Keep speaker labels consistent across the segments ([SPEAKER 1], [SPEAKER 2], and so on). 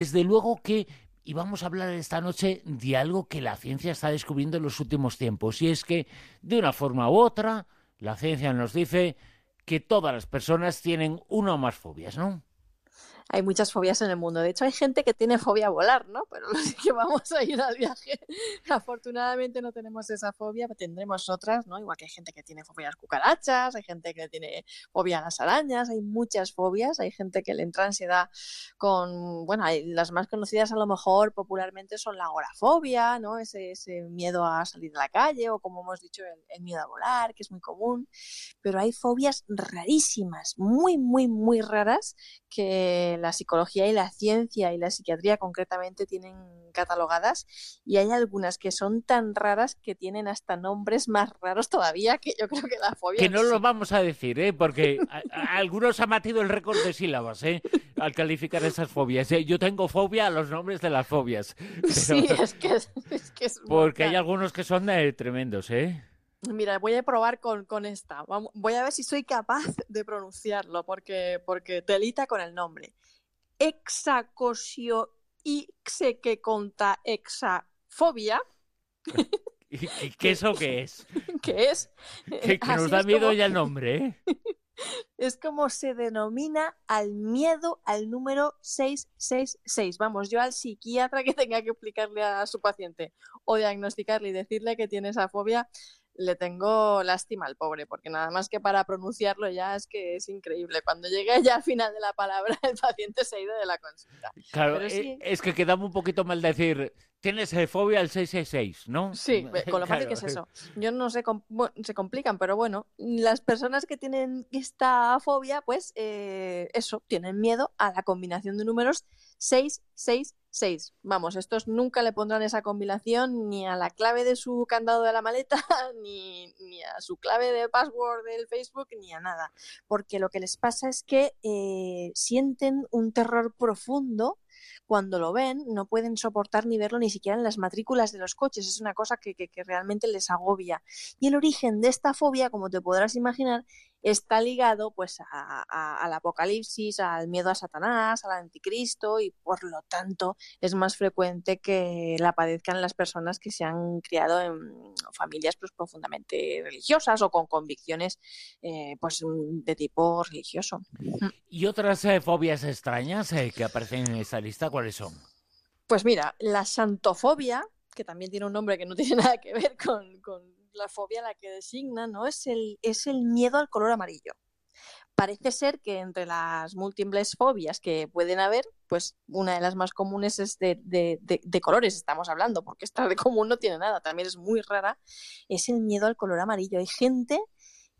[SPEAKER 1] Desde luego que y vamos a hablar esta noche de algo que la ciencia está descubriendo en los últimos tiempos, y es que, de una forma u otra, la ciencia nos dice que todas las personas tienen una o más fobias, ¿no?
[SPEAKER 2] Hay muchas fobias en el mundo. De hecho, hay gente que tiene fobia a volar, ¿no? Pero los que vamos a ir al viaje, afortunadamente no tenemos esa fobia, tendremos otras, ¿no? Igual que hay gente que tiene fobia a las cucarachas, hay gente que tiene fobia a las arañas, hay muchas fobias, hay gente que le entra ansiedad con, bueno, las más conocidas a lo mejor popularmente son la agorafobia, ¿no? Ese, ese miedo a salir a la calle o como hemos dicho, el, el miedo a volar, que es muy común. Pero hay fobias rarísimas, muy, muy, muy raras que la psicología y la ciencia y la psiquiatría concretamente tienen catalogadas y hay algunas que son tan raras que tienen hasta nombres más raros todavía que yo creo que la fobia.
[SPEAKER 1] Que no lo vamos a decir, ¿eh? porque algunos han batido el récord de sílabas ¿eh? al calificar esas fobias. ¿eh? Yo tengo fobia a los nombres de las fobias.
[SPEAKER 2] Sí, es que es, que es
[SPEAKER 1] Porque hay algunos que son eh, tremendos, ¿eh?
[SPEAKER 2] Mira, voy a probar con, con esta. voy a ver si soy capaz de pronunciarlo, porque, porque telita con el nombre. Hexacosio ixe que conta exafobia.
[SPEAKER 1] ¿Y qué eso qué es?
[SPEAKER 2] ¿Qué es?
[SPEAKER 1] Que, nos da miedo ya el nombre, ¿eh?
[SPEAKER 2] Es como se denomina al miedo al número 666. Vamos, yo al psiquiatra que tenga que explicarle a su paciente o diagnosticarle y decirle que tiene esa fobia, le tengo lástima al pobre, porque nada más que para pronunciarlo ya es que es increíble. Cuando llegue ya al final de la palabra, el paciente se ha ido de la consulta.
[SPEAKER 1] Claro, eh, es que quedaba un poquito mal decir, tienes fobia al 666, ¿no?
[SPEAKER 2] Sí, con lo fácil que es eso. Yo no sé, se complican, pero bueno, las personas que tienen esta fobia, pues eh, eso, tienen miedo a la combinación de números 666 6. Vamos, estos nunca le pondrán esa combinación ni a la clave de su candado de la maleta, ni, ni a su clave de password del Facebook, ni a nada. Porque lo que les pasa es que eh, sienten un terror profundo cuando lo ven, no pueden soportar ni verlo ni siquiera en las matrículas de los coches. Es una cosa que, que, que realmente les agobia. Y el origen de esta fobia, como te podrás imaginar, está ligado pues al apocalipsis, al miedo a Satanás, al anticristo y por lo tanto es más frecuente que la padezcan las personas que se han criado en familias pues profundamente religiosas o con convicciones eh, pues de tipo religioso.
[SPEAKER 1] ¿Y otras eh, fobias extrañas eh, que aparecen en esta lista cuáles son?
[SPEAKER 2] Pues mira, la santofobia, que también tiene un nombre que no tiene nada que ver con la fobia la que designa, ¿no? Es el, es el miedo al color amarillo. Parece ser que entre las múltiples fobias que pueden haber, pues una de las más comunes es de, de, de, colores, estamos hablando, porque esta de común no tiene nada, también es muy rara, es el miedo al color amarillo. Hay gente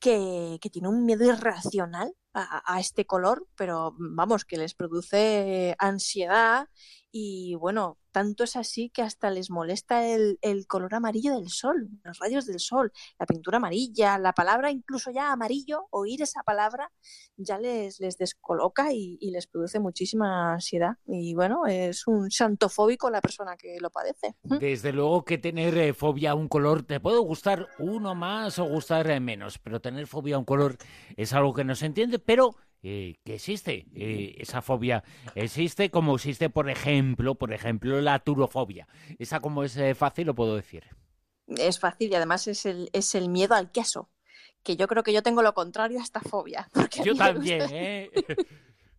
[SPEAKER 2] que, que tiene un miedo irracional a, este color, pero vamos, que les produce ansiedad y bueno, tanto es así que hasta les molesta el, color amarillo del sol, los rayos del sol, la pintura amarilla, la palabra incluso ya amarillo, oír esa palabra ya les, les descoloca y, y les produce muchísima ansiedad. Y bueno, es un santofóbico la persona que lo padece.
[SPEAKER 1] Desde luego que tener eh, fobia a un color te puede gustar uno más o gustar eh, menos, pero tener fobia a un color es algo que no se entiende, pero eh, que existe eh, esa fobia existe como existe por ejemplo por ejemplo la turofobia esa como es eh, fácil lo puedo decir
[SPEAKER 2] es fácil y además es el, es el miedo al queso que yo creo que yo tengo lo contrario a esta fobia
[SPEAKER 1] yo también gusta... ¿eh?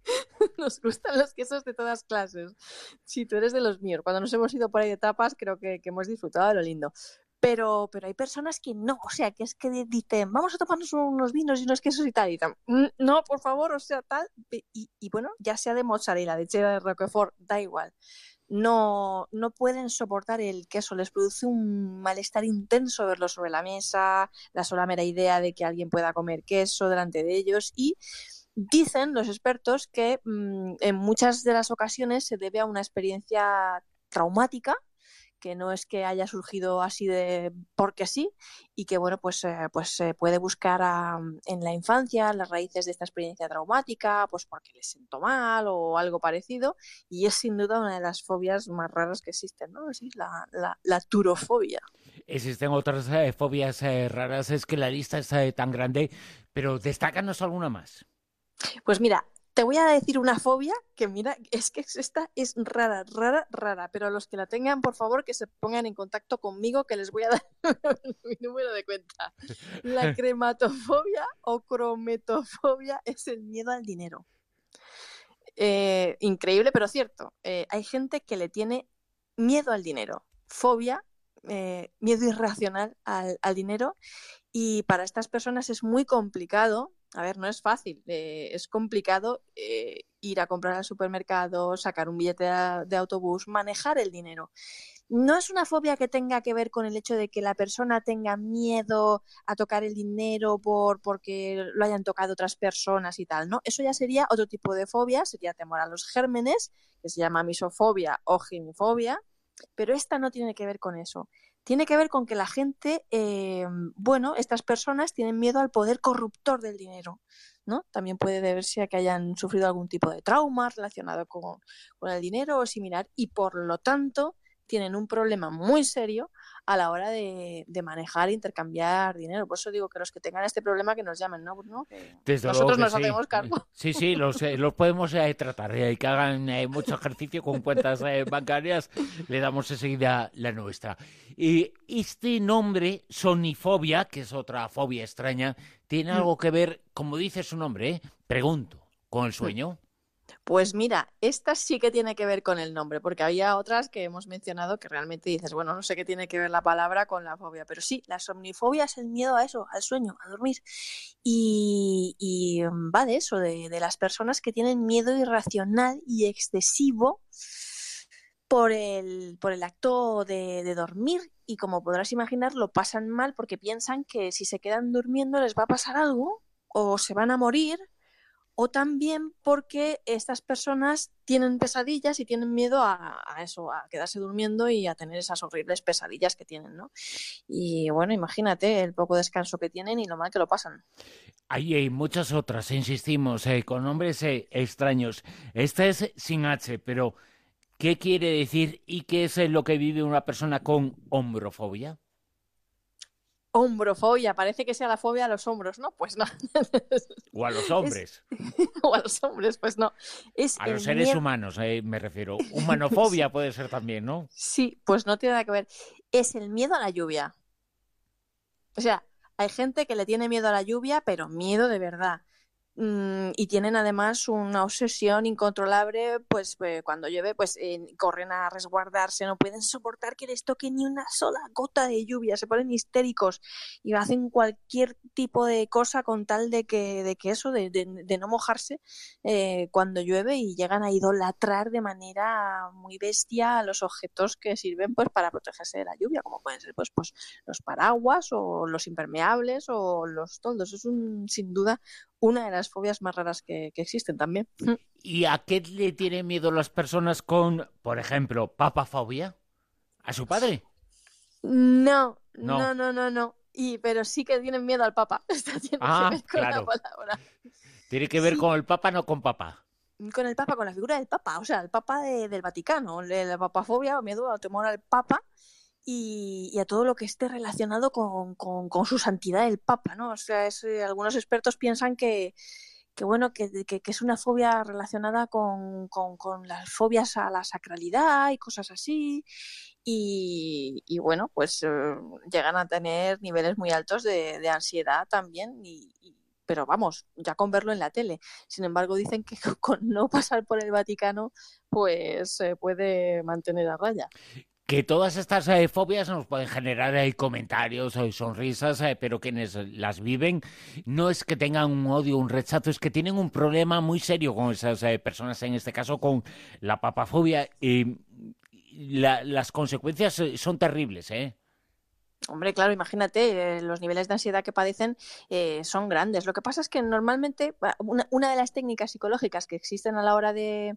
[SPEAKER 2] nos gustan los quesos de todas clases. Si tú eres de los míos cuando nos hemos ido por ahí de tapas creo que, que hemos disfrutado de lo lindo pero, pero hay personas que no, o sea, que es que dicen, vamos a tomarnos unos vinos y unos quesos y tal, y dicen, no, por favor, o sea, tal, y, y bueno, ya sea de mozzarella, de cheddar, de roquefort, da igual. No, no pueden soportar el queso, les produce un malestar intenso verlo sobre la mesa, la sola mera idea de que alguien pueda comer queso delante de ellos y dicen los expertos que mmm, en muchas de las ocasiones se debe a una experiencia traumática que no es que haya surgido así de porque sí y que bueno pues eh, pues se eh, puede buscar a, en la infancia las raíces de esta experiencia traumática pues porque les siento mal o algo parecido y es sin duda una de las fobias más raras que existen no sí, la, la, la, turofobia.
[SPEAKER 1] Existen otras eh, fobias eh, raras es que la lista es tan grande pero destácanos alguna más.
[SPEAKER 2] Pues mira te voy a decir una fobia que mira, es que esta es rara, rara, rara, pero los que la tengan, por favor, que se pongan en contacto conmigo, que les voy a dar mi número de cuenta. La crematofobia o crometofobia es el miedo al dinero. Eh, increíble, pero cierto. Eh, hay gente que le tiene miedo al dinero, fobia, eh, miedo irracional al, al dinero, y para estas personas es muy complicado a ver, no es fácil, eh, es complicado eh, ir a comprar al supermercado, sacar un billete de, autobús, manejar el dinero. No es una fobia que tenga que ver con el hecho de que la persona tenga miedo a tocar el dinero por porque lo hayan tocado otras personas y tal, ¿no? Eso ya sería otro tipo de fobia, sería temor a los gérmenes, que se llama misofobia o ginfobia, pero esta no tiene que ver con eso tiene que ver con que la gente, eh, bueno, estas personas tienen miedo al poder corruptor del dinero, ¿no? También puede deberse a que hayan sufrido algún tipo de trauma relacionado con, con el dinero o similar y por lo tanto tienen un problema muy serio a la hora de, manejar e intercambiar dinero. Por eso digo que los que tengan este problema que nos llamen, ¿no? nosotros nos hacemos cargo.
[SPEAKER 1] Sí, sí, los, eh, los podemos eh, tratar y que hagan eh, mucho ejercicio con cuentas bancarias, le damos enseguida la nuestra. Y este nombre, sonifobia, que es otra fobia extraña, tiene mm. algo que ver, como dice su nombre, pregunto, con el sueño.
[SPEAKER 2] Pues mira, esta sí que tiene que ver con el nombre, porque había otras que hemos mencionado que realmente dices, bueno, no sé qué tiene que ver la palabra con la fobia, pero sí, la somnifobia es el miedo a eso, al sueño, a dormir. Y, mm, va de eso, de, las personas que tienen miedo irracional y excesivo por el, por el acto de, de dormir y como podrás imaginar lo pasan mal porque piensan que si se quedan durmiendo les va a pasar algo o se van a morir o también porque estas personas tienen pesadillas y tienen miedo a, eso, a quedarse durmiendo y a tener esas horribles pesadillas que tienen, ¿no? Y bueno, imagínate el poco descanso que tienen y lo mal que lo pasan.
[SPEAKER 1] Hay muchas otras, insistimos, eh, con nombres eh, extraños. Esta es sin H, pero ¿qué quiere decir y qué es lo que vive una persona con hombrofobia?
[SPEAKER 2] Hombrofobia, parece que sea la fobia a los hombros, ¿no? Pues no.
[SPEAKER 1] O a los hombres.
[SPEAKER 2] O a los hombres, pues no.
[SPEAKER 1] Es a los seres humanos, eh, me refiero. Humanofobia puede ser también, ¿no?
[SPEAKER 2] Sí, pues no tiene nada que ver. Es el miedo a la lluvia. O sea, hay gente que le tiene miedo a la lluvia, pero miedo de verdad. Mm, y tienen además una obsesión incontrolable, pues eh, cuando llueve, pues corren a resguardarse, no pueden soportar que les toque ni una sola gota de lluvia, se ponen histéricos y hacen cualquier tipo de cosa con tal de que, de que eso, de, de, no mojarse eh, cuando llueve y llegan a idolatrar de manera muy bestia a los objetos que sirven pues para protegerse de la lluvia, como pueden ser pues, pues los paraguas o los impermeables o los toldos. Es un, sin duda una de las fobias más raras que, existen también. Mm.
[SPEAKER 1] ¿Y a qué le tienen miedo las personas con, por ejemplo, papafobia? ¿A su padre?
[SPEAKER 2] No, no, no, no, no. Y, pero sí que tienen miedo al papa.
[SPEAKER 1] tiene ah, que ver con claro. la palabra. Tiene que ver con el papa, no con papá.
[SPEAKER 2] Con el papa, con la figura del papa. O sea, el papa del Vaticano. La papafobia o miedo o temor al papa y, a todo lo que esté relacionado con, con, su santidad el Papa, ¿no? O sea, eh, algunos expertos piensan que, que bueno, que, que, es una fobia relacionada con, con, las fobias a la sacralidad y cosas así. Y, y bueno, pues eh, llegan a tener niveles muy altos de, de ansiedad también. Y, pero vamos, ya con verlo en la tele. Sin embargo, dicen que con no pasar por el Vaticano, pues se puede mantener a raya
[SPEAKER 1] que todas estas eh, fobias nos pueden generar eh, comentarios o sonrisas, eh, pero quienes las viven no es que tengan un odio, un rechazo, es que tienen un problema muy serio con esas personas, en este caso con la papafobia. y las consecuencias son terribles, ¿eh?
[SPEAKER 2] Hombre, claro, imagínate, los niveles de ansiedad que padecen son grandes. Lo que pasa es que normalmente una, de las técnicas psicológicas que existen a la hora de,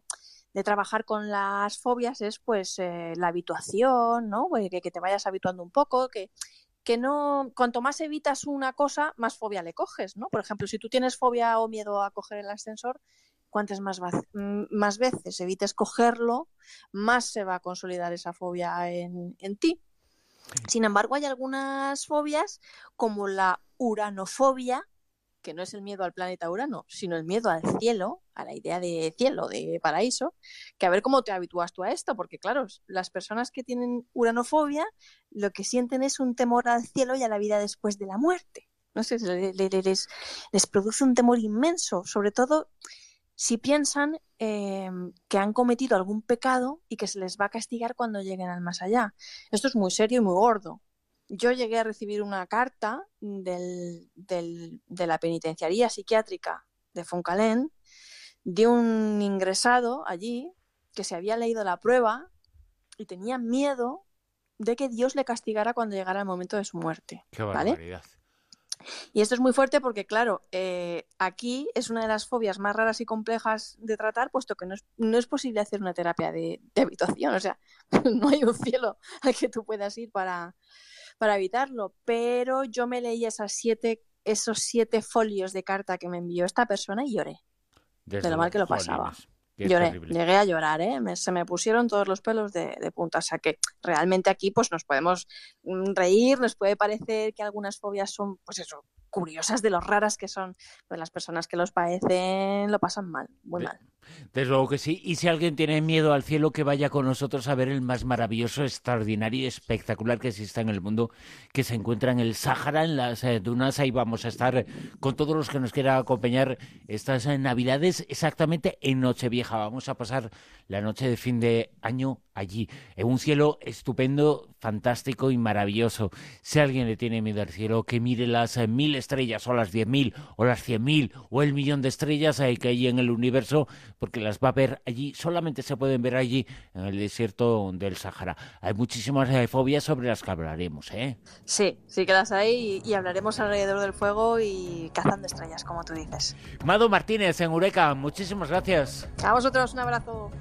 [SPEAKER 2] de trabajar con las fobias es pues eh, la habituación, ¿no? Pues, que, que, te vayas habituando un poco, que, que no, cuanto más evitas una cosa, más fobia le coges, ¿no? Por ejemplo, si tú tienes fobia o miedo a coger el ascensor, cuantas más, mm, más veces evites cogerlo, más se va a consolidar esa fobia en, en ti. Sin embargo, hay algunas fobias, como la uranofobia, que no es el miedo al planeta Urano, sino el miedo al cielo, a la idea de cielo, de paraíso, que a ver cómo te habitúas tú a esto, porque claro, las personas que tienen uranofobia lo que sienten es un temor al cielo y a la vida después de la muerte. No sé, les, les produce un temor inmenso, sobre todo si piensan eh, que han cometido algún pecado y que se les va a castigar cuando lleguen al más allá. Esto es muy serio y muy gordo. Yo llegué a recibir una carta del, de la penitenciaría psiquiátrica de Foncalén de un ingresado allí que se había leído la prueba y tenía miedo de que Dios le castigara cuando llegara el momento de su muerte.
[SPEAKER 1] Qué barbaridad.
[SPEAKER 2] Y esto es muy fuerte porque, claro, eh, aquí es una de las fobias más raras y complejas de tratar, puesto que no es, no es posible hacer una terapia de, habitación. O sea, no hay un cielo al que tú puedas ir para, para evitarlo. Pero yo me leí esas siete, esos siete folios de carta que me envió esta persona y lloré. de lo mal que lo pasaba. Lloré, llegué a llorar, ¿eh? se me pusieron todos los pelos de, de, punta. O sea que realmente aquí pues nos podemos mm, reír, nos puede parecer que algunas fobias son, pues eso, curiosas de lo raras que son. Pues las personas que los padecen lo pasan mal, muy mal.
[SPEAKER 1] Desde luego que sí. Y si alguien tiene miedo al cielo, que vaya con nosotros a ver el más maravilloso, extraordinario y espectacular que existe en el mundo, que se encuentra en el Sáhara, en las eh, dunas. Ahí vamos a estar con todos los que nos quieran acompañar estas eh, Navidades, exactamente en Nochevieja. Vamos a pasar la noche de fin de año allí, en un cielo estupendo, fantástico y maravilloso. Si alguien le tiene miedo al cielo, que mire las eh, mil estrellas o las diez mil o las cien mil o el millón de estrellas que hay en el universo porque las va a ver allí, solamente se pueden ver allí en el desierto del Sahara. Hay muchísimas eh, fobias sobre las que hablaremos, ¿eh?
[SPEAKER 2] Sí, sí que las hay y, hablaremos alrededor del fuego y cazando estrellas, como tú dices.
[SPEAKER 1] Mado Martínez en Eureka, muchísimas gracias.
[SPEAKER 2] A vosotros, un abrazo.